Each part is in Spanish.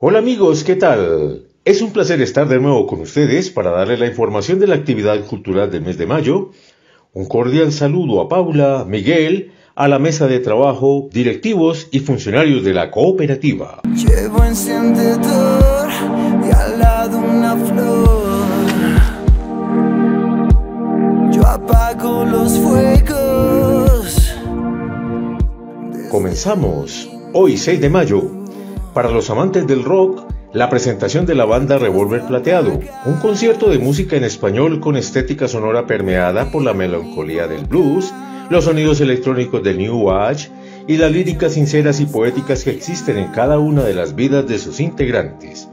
Hola amigos, ¿qué tal? Es un placer estar de nuevo con ustedes para darle la información de la actividad cultural del mes de mayo. Un cordial saludo a Paula, Miguel, a la mesa de trabajo, directivos y funcionarios de la cooperativa. Llevo encendedor y al lado una flor. Yo apago los fuegos. Comenzamos hoy 6 de mayo. Para los amantes del rock, la presentación de la banda Revolver Plateado, un concierto de música en español con estética sonora permeada por la melancolía del blues, los sonidos electrónicos del New Age y las líricas sinceras y poéticas que existen en cada una de las vidas de sus integrantes.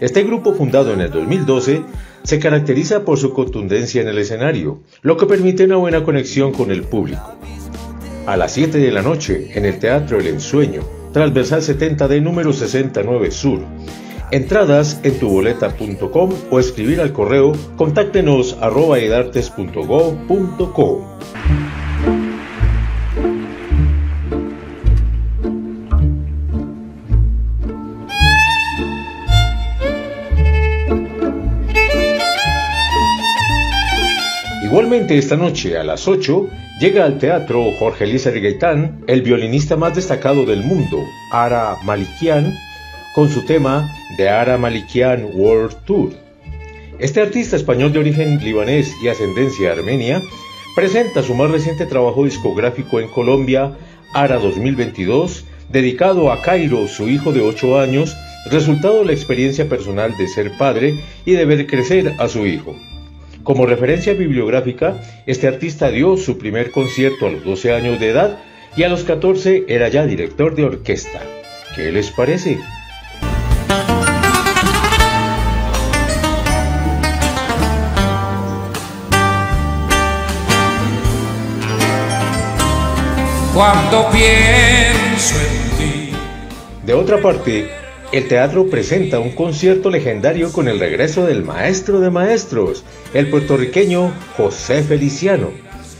Este grupo fundado en el 2012 se caracteriza por su contundencia en el escenario, lo que permite una buena conexión con el público. A las 7 de la noche, en el Teatro El Ensueño, transversal 70 de número 69 Sur. Entradas en tuboleta.com o escribir al correo contáctenos arroba edartes.go.co. Igualmente esta noche a las 8 llega al teatro Jorge Eliezer Gaitán, el violinista más destacado del mundo, Ara Malikian, con su tema The Ara Malikian World Tour. Este artista español de origen libanés y ascendencia armenia presenta su más reciente trabajo discográfico en Colombia, Ara 2022, dedicado a Cairo, su hijo de 8 años, resultado de la experiencia personal de ser padre y de ver crecer a su hijo. Como referencia bibliográfica, este artista dio su primer concierto a los 12 años de edad y a los 14 era ya director de orquesta. ¿Qué les parece? Cuando pienso en ti. De otra parte, el teatro presenta un concierto legendario con el regreso del maestro de maestros, el puertorriqueño José Feliciano,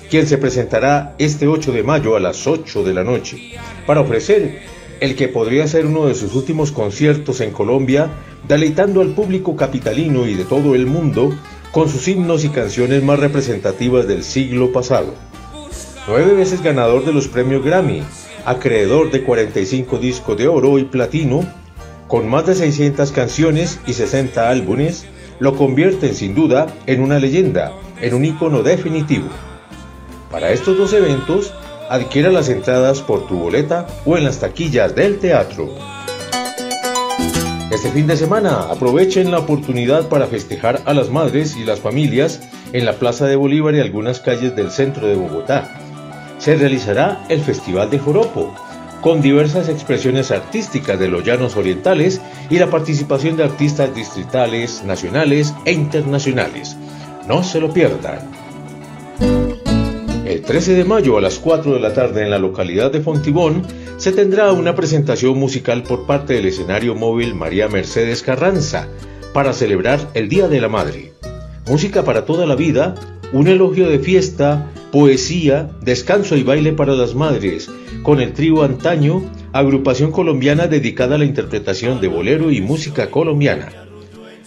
quien se presentará este 8 de mayo a las 8 de la noche, para ofrecer el que podría ser uno de sus últimos conciertos en Colombia, deleitando al público capitalino y de todo el mundo con sus himnos y canciones más representativas del siglo pasado. Nueve veces ganador de los premios Grammy, acreedor de 45 discos de oro y platino, con más de 600 canciones y 60 álbumes, lo convierten sin duda en una leyenda, en un icono definitivo. Para estos dos eventos, adquiera las entradas por tu boleta o en las taquillas del teatro. Este fin de semana aprovechen la oportunidad para festejar a las madres y las familias en la Plaza de Bolívar y algunas calles del centro de Bogotá. Se realizará el Festival de Joropo, con diversas expresiones artísticas de los llanos orientales y la participación de artistas distritales, nacionales e internacionales. No se lo pierdan. El 13 de mayo a las 4 de la tarde en la localidad de Fontibón se tendrá una presentación musical por parte del escenario móvil María Mercedes Carranza para celebrar el Día de la Madre. Música para toda la vida, un elogio de fiesta, poesía, descanso y baile para las madres, con el trío Antaño, agrupación colombiana dedicada a la interpretación de bolero y música colombiana.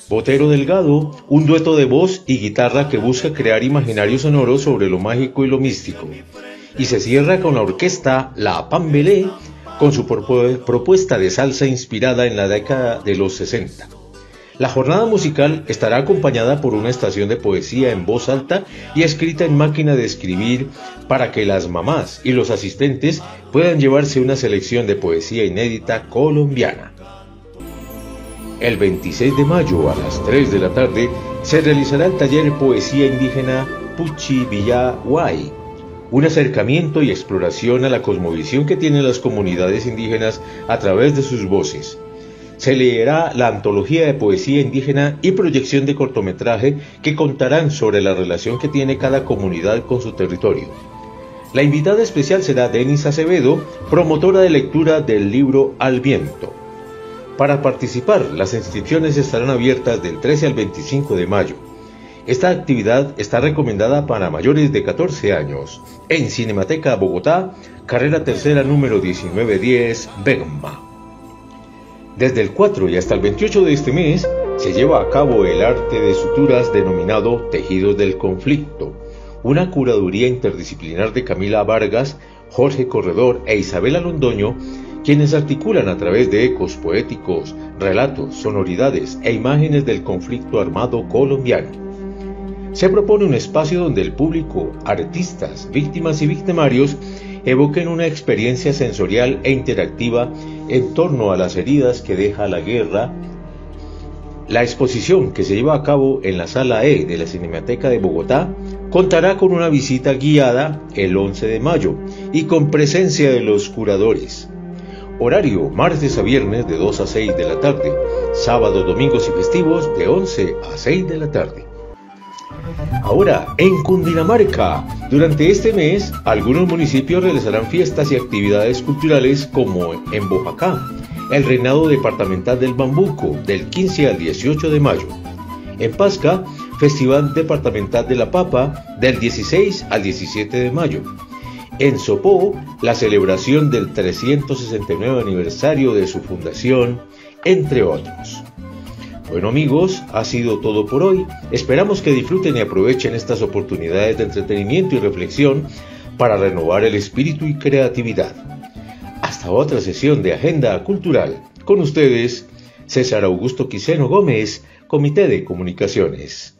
Botero Delgado, un dueto de voz y guitarra que busca crear imaginarios sonoros sobre lo mágico y lo místico. Y se cierra con la orquesta La Pambelé, con su propuesta de salsa inspirada en la década de los 60. La jornada musical estará acompañada por una estación de poesía en voz alta y escrita en máquina de escribir para que las mamás y los asistentes puedan llevarse una selección de poesía inédita colombiana. El 26 de mayo a las 3 de la tarde se realizará el taller Poesía Indígena Puchi Villahuay, un acercamiento y exploración a la cosmovisión que tienen las comunidades indígenas a través de sus voces se leerá la antología de poesía indígena y proyección de cortometraje que contarán sobre la relación que tiene cada comunidad con su territorio. La invitada especial será Denis Acevedo, promotora de lectura del libro Al Viento. Para participar, las inscripciones estarán abiertas del 13 al 25 de mayo. Esta actividad está recomendada para mayores de 14 años en Cinemateca Bogotá, carrera tercera número 1910, Begma. Desde el 4 y hasta el 28 de este mes se lleva a cabo el arte de suturas denominado Tejidos del Conflicto, una curaduría interdisciplinar de Camila Vargas, Jorge Corredor e Isabela Londoño, quienes articulan a través de ecos poéticos, relatos, sonoridades e imágenes del conflicto armado colombiano. Se propone un espacio donde el público, artistas, víctimas y victimarios evoquen una experiencia sensorial e interactiva en torno a las heridas que deja la guerra. La exposición que se lleva a cabo en la sala E de la Cinemateca de Bogotá contará con una visita guiada el 11 de mayo y con presencia de los curadores. Horario martes a viernes de 2 a 6 de la tarde, sábados, domingos y festivos de 11 a 6 de la tarde. Ahora, en Cundinamarca, durante este mes, algunos municipios realizarán fiestas y actividades culturales como en Bojacá, el reinado departamental del Bambuco, del 15 al 18 de mayo. En Pasca, Festival Departamental de la Papa, del 16 al 17 de mayo. En Sopó, la celebración del 369 aniversario de su fundación, entre otros. Bueno amigos, ha sido todo por hoy. Esperamos que disfruten y aprovechen estas oportunidades de entretenimiento y reflexión para renovar el espíritu y creatividad. Hasta otra sesión de Agenda Cultural. Con ustedes, César Augusto Quiseno Gómez, Comité de Comunicaciones.